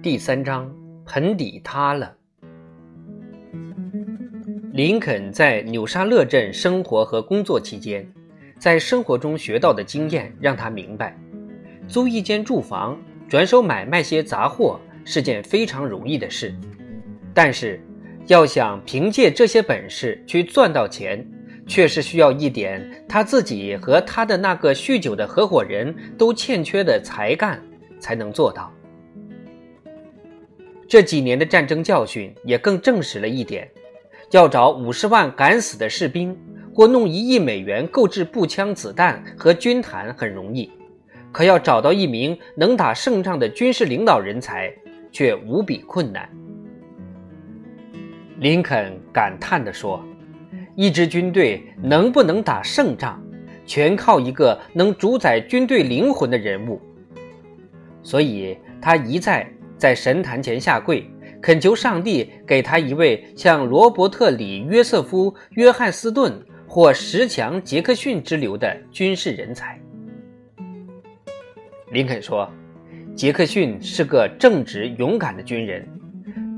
第三章，盆底塌了。林肯在纽沙勒镇生活和工作期间，在生活中学到的经验让他明白，租一间住房、转手买卖些杂货是件非常容易的事，但是要想凭借这些本事去赚到钱，却是需要一点他自己和他的那个酗酒的合伙人都欠缺的才干才能做到。这几年的战争教训也更证实了一点：要找五十万敢死的士兵，或弄一亿美元购置步枪、子弹和军毯很容易，可要找到一名能打胜仗的军事领导人才却无比困难。林肯感叹地说：“一支军队能不能打胜仗，全靠一个能主宰军队灵魂的人物。”所以，他一再。在神坛前下跪，恳求上帝给他一位像罗伯特·里约瑟夫·约翰斯顿或十强·杰克逊之流的军事人才。林肯说：“杰克逊是个正直勇敢的军人，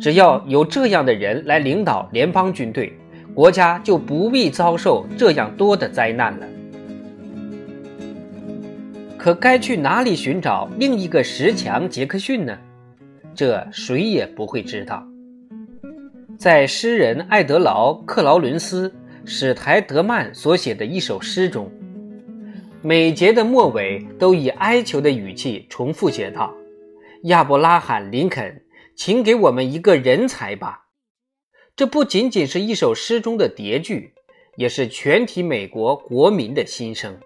只要有这样的人来领导联邦军队，国家就不必遭受这样多的灾难了。可该去哪里寻找另一个十强杰克逊呢？”这谁也不会知道。在诗人艾德劳·克劳伦斯·史台德曼所写的一首诗中，每节的末尾都以哀求的语气重复写道：“亚伯拉罕·林肯，请给我们一个人才吧。”这不仅仅是一首诗中的叠句，也是全体美国国民的心声。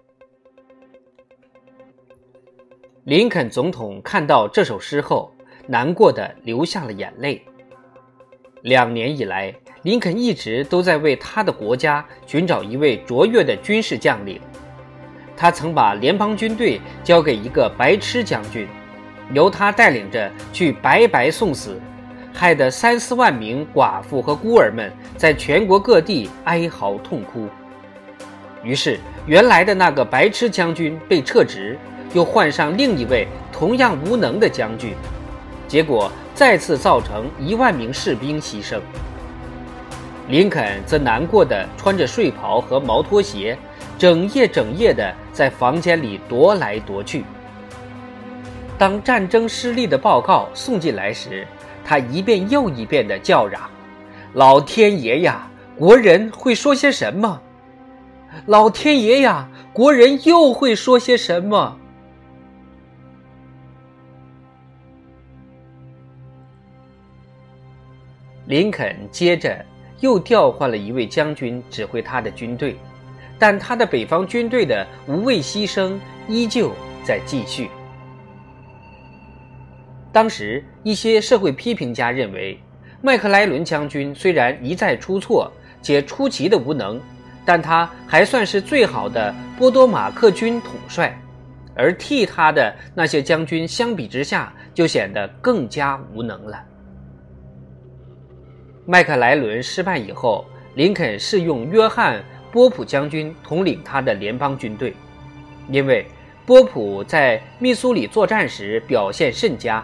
林肯总统看到这首诗后。难过的流下了眼泪。两年以来，林肯一直都在为他的国家寻找一位卓越的军事将领。他曾把联邦军队交给一个白痴将军，由他带领着去白白送死，害得三四万名寡妇和孤儿们在全国各地哀嚎痛哭。于是，原来的那个白痴将军被撤职，又换上另一位同样无能的将军。结果再次造成一万名士兵牺牲。林肯则难过的穿着睡袍和毛拖鞋，整夜整夜的在房间里踱来踱去。当战争失利的报告送进来时，他一遍又一遍的叫嚷：“老天爷呀，国人会说些什么？老天爷呀，国人又会说些什么？”林肯接着又调换了一位将军指挥他的军队，但他的北方军队的无畏牺牲依旧在继续。当时一些社会批评家认为，麦克莱伦将军虽然一再出错且出奇的无能，但他还算是最好的波多马克军统帅，而替他的那些将军相比之下就显得更加无能了。麦克莱伦失败以后，林肯试用约翰·波普将军统领他的联邦军队，因为波普在密苏里作战时表现甚佳，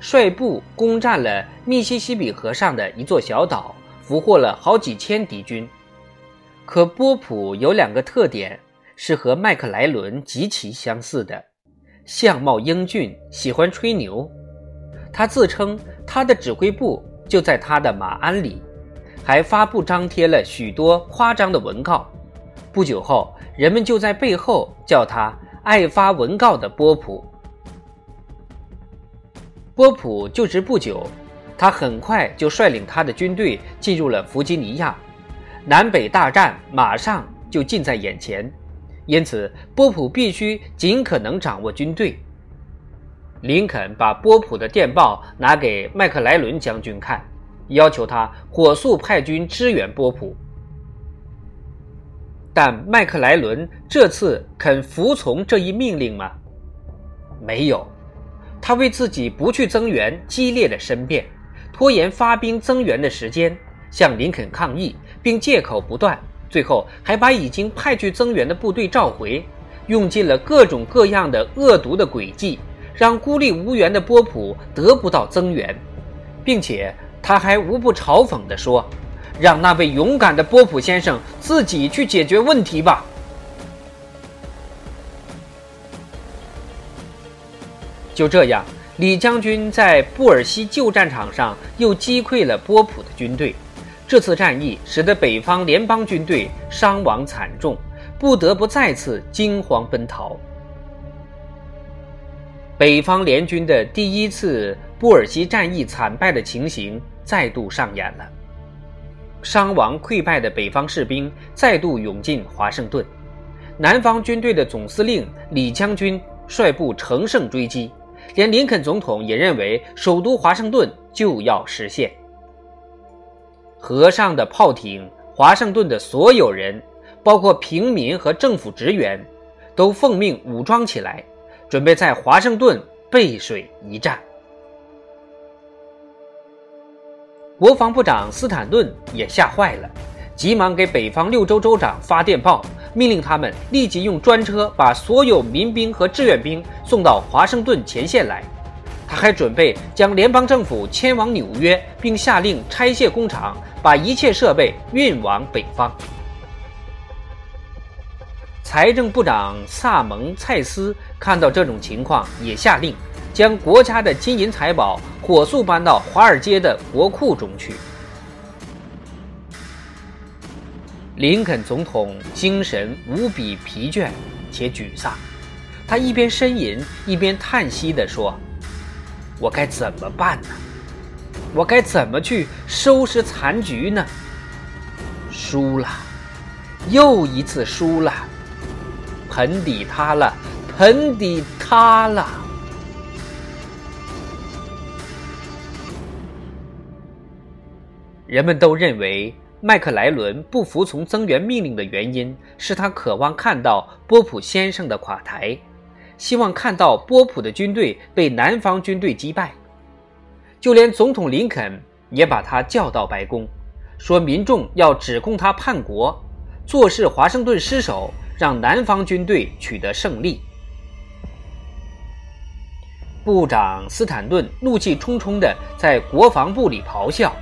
率部攻占了密西西比河上的一座小岛，俘获了好几千敌军。可波普有两个特点是和麦克莱伦极其相似的：相貌英俊，喜欢吹牛。他自称他的指挥部。就在他的马鞍里，还发布张贴了许多夸张的文告。不久后，人们就在背后叫他“爱发文告的波普”。波普就职不久，他很快就率领他的军队进入了弗吉尼亚，南北大战马上就近在眼前，因此波普必须尽可能掌握军队。林肯把波普的电报拿给麦克莱伦将军看，要求他火速派军支援波普。但麦克莱伦这次肯服从这一命令吗？没有，他为自己不去增援激烈的申辩，拖延发兵增援的时间，向林肯抗议，并借口不断，最后还把已经派去增援的部队召回，用尽了各种各样的恶毒的诡计。让孤立无援的波普得不到增援，并且他还无不嘲讽地说：“让那位勇敢的波普先生自己去解决问题吧。”就这样，李将军在布尔西旧战场上又击溃了波普的军队。这次战役使得北方联邦军队伤亡惨重，不得不再次惊慌奔逃。北方联军的第一次布尔西战役惨败的情形再度上演了，伤亡溃败的北方士兵再度涌进华盛顿，南方军队的总司令李将军率部乘胜追击，连林肯总统也认为首都华盛顿就要实现。河上的炮艇，华盛顿的所有人，包括平民和政府职员，都奉命武装起来，准备在华盛顿背水一战。国防部长斯坦顿也吓坏了，急忙给北方六州州长发电报，命令他们立即用专车把所有民兵和志愿兵送到华盛顿前线来。他还准备将联邦政府迁往纽约，并下令拆卸工厂，把一切设备运往北方。财政部长萨蒙·蔡斯看到这种情况，也下令将国家的金银财宝火速搬到华尔街的国库中去。林肯总统精神无比疲倦且沮丧，他一边呻吟，一边叹息地说。我该怎么办呢？我该怎么去收拾残局呢？输了，又一次输了，盆底塌了，盆底塌了。人们都认为麦克莱伦不服从增援命令的原因是他渴望看到波普先生的垮台。希望看到波普的军队被南方军队击败，就连总统林肯也把他叫到白宫，说民众要指控他叛国，坐视华盛顿失守，让南方军队取得胜利。部长斯坦顿怒气冲冲地在国防部里咆哮，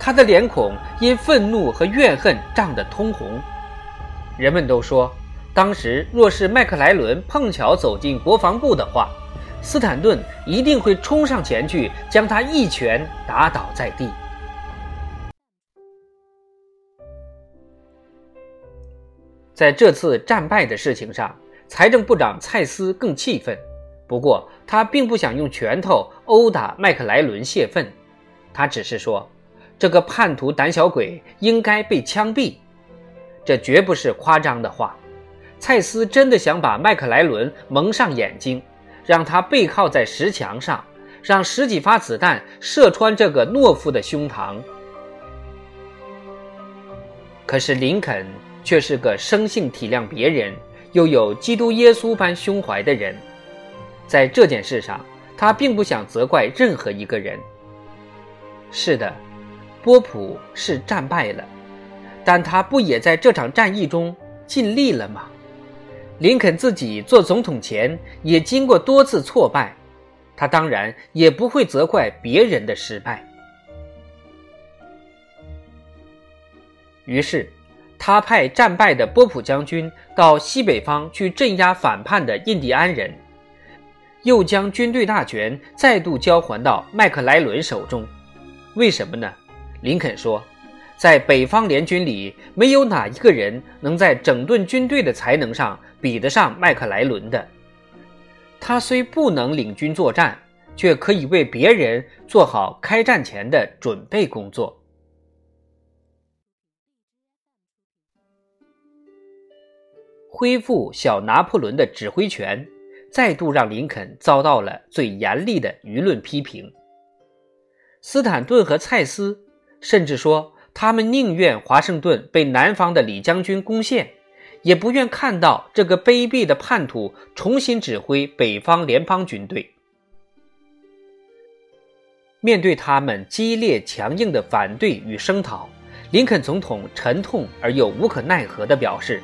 他的脸孔因愤怒和怨恨涨得通红。人们都说。当时，若是麦克莱伦碰巧走进国防部的话，斯坦顿一定会冲上前去，将他一拳打倒在地。在这次战败的事情上，财政部长蔡斯更气愤。不过，他并不想用拳头殴打麦克莱伦泄愤，他只是说：“这个叛徒胆小鬼应该被枪毙。”这绝不是夸张的话。蔡斯真的想把麦克莱伦蒙上眼睛，让他背靠在石墙上，让十几发子弹射穿这个懦夫的胸膛。可是林肯却是个生性体谅别人，又有基督耶稣般胸怀的人，在这件事上，他并不想责怪任何一个人。是的，波普是战败了，但他不也在这场战役中尽力了吗？林肯自己做总统前也经过多次挫败，他当然也不会责怪别人的失败。于是，他派战败的波普将军到西北方去镇压反叛的印第安人，又将军队大权再度交还到麦克莱伦手中。为什么呢？林肯说。在北方联军里，没有哪一个人能在整顿军队的才能上比得上麦克莱伦的。他虽不能领军作战，却可以为别人做好开战前的准备工作。恢复小拿破仑的指挥权，再度让林肯遭到了最严厉的舆论批评。斯坦顿和蔡斯甚至说。他们宁愿华盛顿被南方的李将军攻陷，也不愿看到这个卑鄙的叛徒重新指挥北方联邦军队。面对他们激烈强硬的反对与声讨，林肯总统沉痛而又无可奈何地表示：“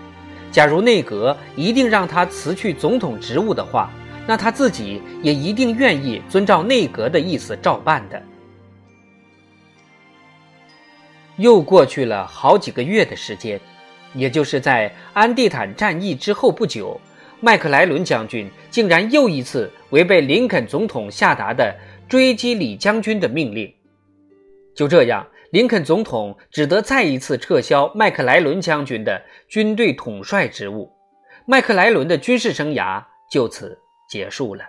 假如内阁一定让他辞去总统职务的话，那他自己也一定愿意遵照内阁的意思照办的。又过去了好几个月的时间，也就是在安地坦战役之后不久，麦克莱伦将军竟然又一次违背林肯总统下达的追击李将军的命令。就这样，林肯总统只得再一次撤销麦克莱伦将军的军队统帅职务，麦克莱伦的军事生涯就此结束了。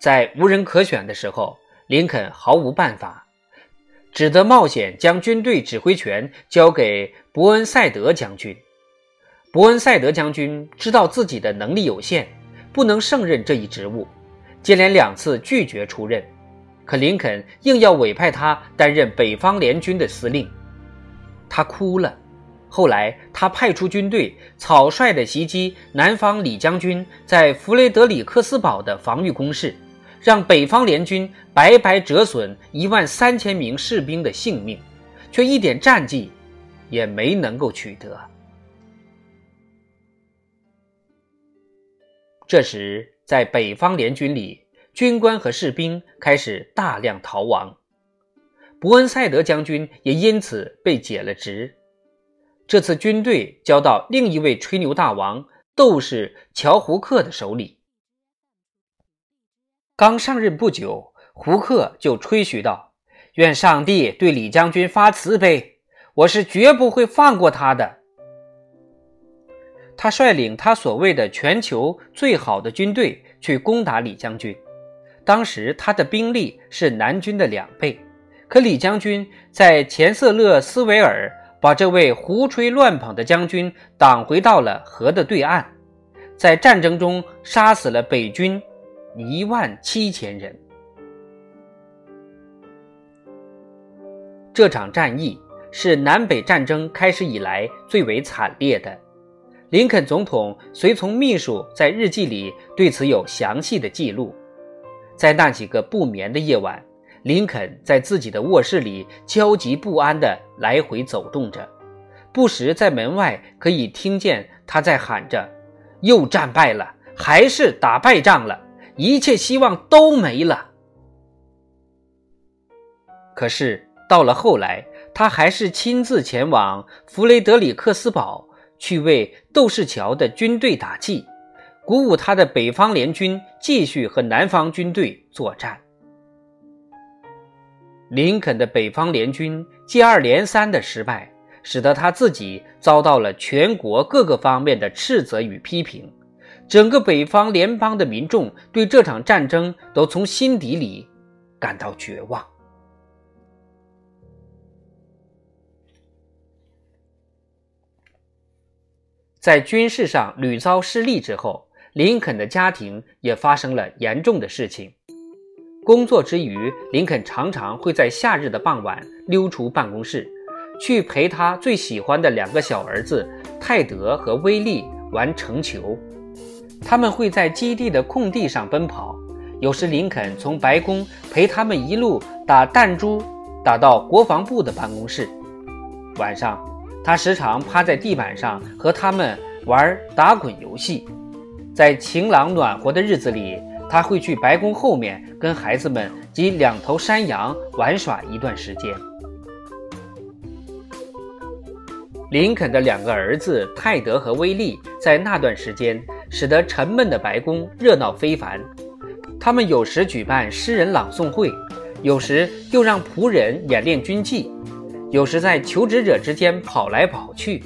在无人可选的时候。林肯毫无办法，只得冒险将军队指挥权交给伯恩赛德将军。伯恩赛德将军知道自己的能力有限，不能胜任这一职务，接连两次拒绝出任。可林肯硬要委派他担任北方联军的司令，他哭了。后来，他派出军队草率地袭击南方李将军在弗雷德里克斯堡的防御工事。让北方联军白白折损一万三千名士兵的性命，却一点战绩也没能够取得。这时，在北方联军里，军官和士兵开始大量逃亡，伯恩赛德将军也因此被解了职。这次军队交到另一位吹牛大王斗士乔胡克的手里。刚上任不久，胡克就吹嘘道：“愿上帝对李将军发慈悲，我是绝不会放过他的。”他率领他所谓的全球最好的军队去攻打李将军。当时他的兵力是南军的两倍，可李将军在钱瑟勒斯维尔把这位胡吹乱捧的将军挡回到了河的对岸，在战争中杀死了北军。一万七千人。这场战役是南北战争开始以来最为惨烈的。林肯总统随从秘书在日记里对此有详细的记录。在那几个不眠的夜晚，林肯在自己的卧室里焦急不安地来回走动着，不时在门外可以听见他在喊着：“又战败了，还是打败仗了。”一切希望都没了。可是到了后来，他还是亲自前往弗雷德里克斯堡，去为窦士桥的军队打气，鼓舞他的北方联军继续和南方军队作战。林肯的北方联军接二连三的失败，使得他自己遭到了全国各个方面的斥责与批评。整个北方联邦的民众对这场战争都从心底里感到绝望。在军事上屡遭失利之后，林肯的家庭也发生了严重的事情。工作之余，林肯常常会在夏日的傍晚溜出办公室，去陪他最喜欢的两个小儿子泰德和威利玩成球。他们会在基地的空地上奔跑，有时林肯从白宫陪他们一路打弹珠，打到国防部的办公室。晚上，他时常趴在地板上和他们玩打滚游戏。在晴朗暖和的日子里，他会去白宫后面跟孩子们及两头山羊玩耍一段时间。林肯的两个儿子泰德和威利在那段时间。使得沉闷的白宫热闹非凡。他们有时举办诗人朗诵会，有时又让仆人演练军纪，有时在求职者之间跑来跑去。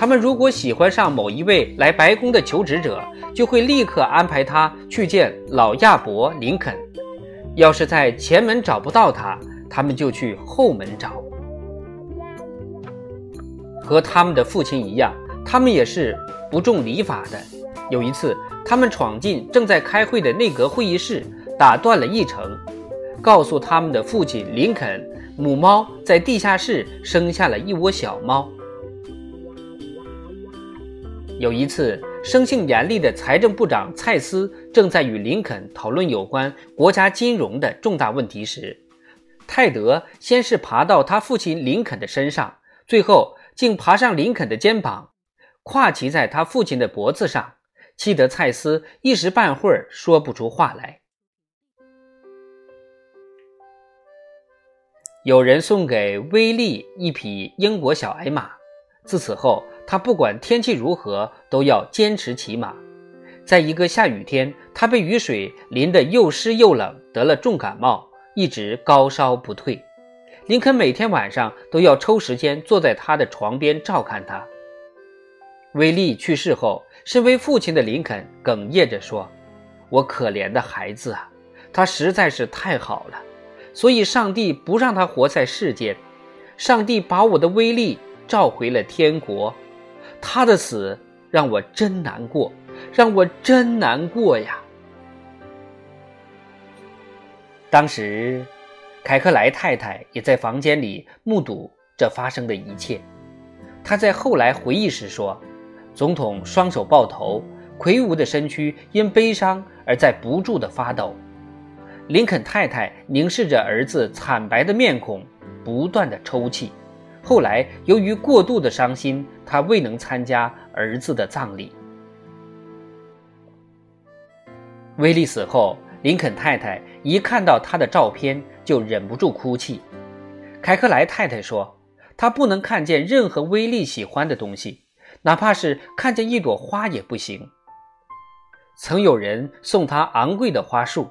他们如果喜欢上某一位来白宫的求职者，就会立刻安排他去见老亚伯·林肯。要是在前门找不到他，他们就去后门找。和他们的父亲一样，他们也是不重礼法的。有一次，他们闯进正在开会的内阁会议室，打断了议程，告诉他们的父亲林肯，母猫在地下室生下了一窝小猫。有一次，生性严厉的财政部长蔡斯正在与林肯讨论有关国家金融的重大问题时，泰德先是爬到他父亲林肯的身上，最后竟爬上林肯的肩膀。跨骑在他父亲的脖子上，气得蔡斯一时半会儿说不出话来。有人送给威利一匹英国小矮马，自此后，他不管天气如何，都要坚持骑马。在一个下雨天，他被雨水淋得又湿又冷，得了重感冒，一直高烧不退。林肯每天晚上都要抽时间坐在他的床边照看他。威利去世后，身为父亲的林肯哽咽着说：“我可怜的孩子啊，他实在是太好了。”所以，上帝不让他活在世间，上帝把我的威力召回了天国。他的死让我真难过，让我真难过呀！当时，凯克莱太太也在房间里目睹这发生的一切。他在后来回忆时说：“总统双手抱头，魁梧的身躯因悲伤而在不住的发抖。”林肯太太凝视着儿子惨白的面孔，不断的抽泣。后来，由于过度的伤心，他未能参加儿子的葬礼。威利死后，林肯太太一看到他的照片就忍不住哭泣。凯克莱太太说：“她不能看见任何威利喜欢的东西，哪怕是看见一朵花也不行。”曾有人送她昂贵的花束。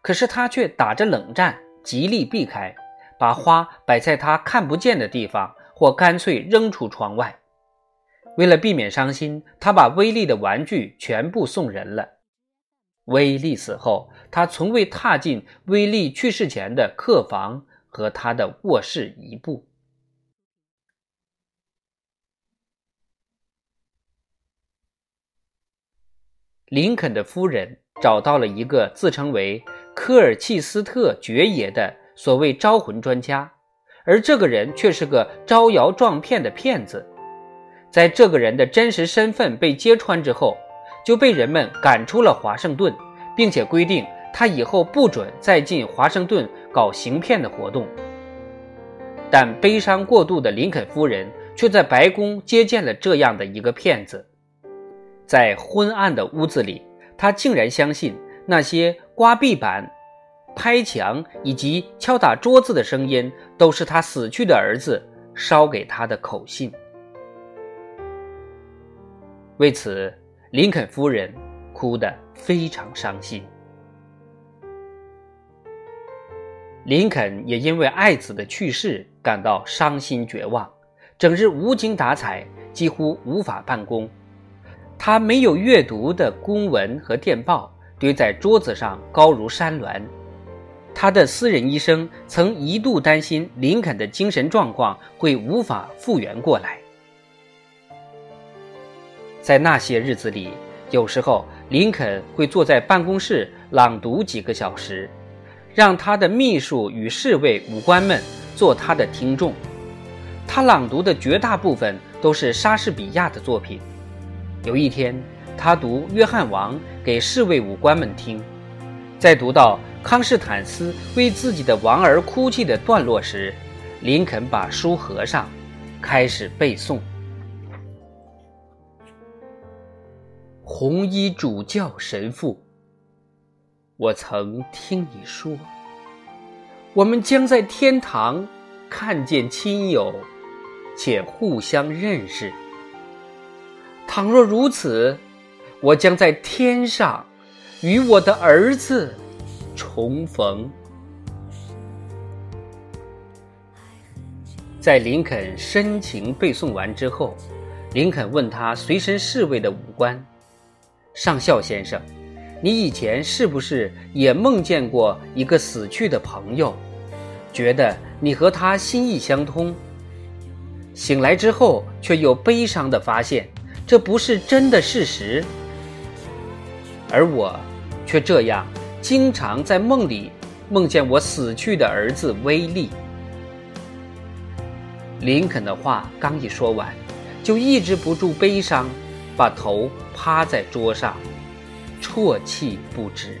可是他却打着冷战，极力避开，把花摆在他看不见的地方，或干脆扔出窗外。为了避免伤心，他把威利的玩具全部送人了。威利死后，他从未踏进威利去世前的客房和他的卧室一步。林肯的夫人找到了一个自称为。科尔契斯特爵爷的所谓招魂专家，而这个人却是个招摇撞骗的骗子。在这个人的真实身份被揭穿之后，就被人们赶出了华盛顿，并且规定他以后不准再进华盛顿搞行骗的活动。但悲伤过度的林肯夫人却在白宫接见了这样的一个骗子，在昏暗的屋子里，他竟然相信。那些刮壁板、拍墙以及敲打桌子的声音，都是他死去的儿子捎给他的口信。为此，林肯夫人哭得非常伤心。林肯也因为爱子的去世感到伤心绝望，整日无精打采，几乎无法办公。他没有阅读的公文和电报。堆在桌子上，高如山峦。他的私人医生曾一度担心林肯的精神状况会无法复原过来。在那些日子里，有时候林肯会坐在办公室朗读几个小时，让他的秘书与侍卫武官们做他的听众。他朗读的绝大部分都是莎士比亚的作品。有一天。他读《约翰王》给侍卫武官们听，在读到康斯坦斯为自己的王儿哭泣的段落时，林肯把书合上，开始背诵：“红衣主教神父，我曾听你说，我们将在天堂看见亲友，且互相认识。倘若如此。”我将在天上与我的儿子重逢。在林肯深情背诵完之后，林肯问他随身侍卫的武官：“上校先生，你以前是不是也梦见过一个死去的朋友，觉得你和他心意相通？醒来之后，却又悲伤的发现这不是真的事实。”而我，却这样经常在梦里梦见我死去的儿子威利。林肯的话刚一说完，就抑制不住悲伤，把头趴在桌上，啜泣不止。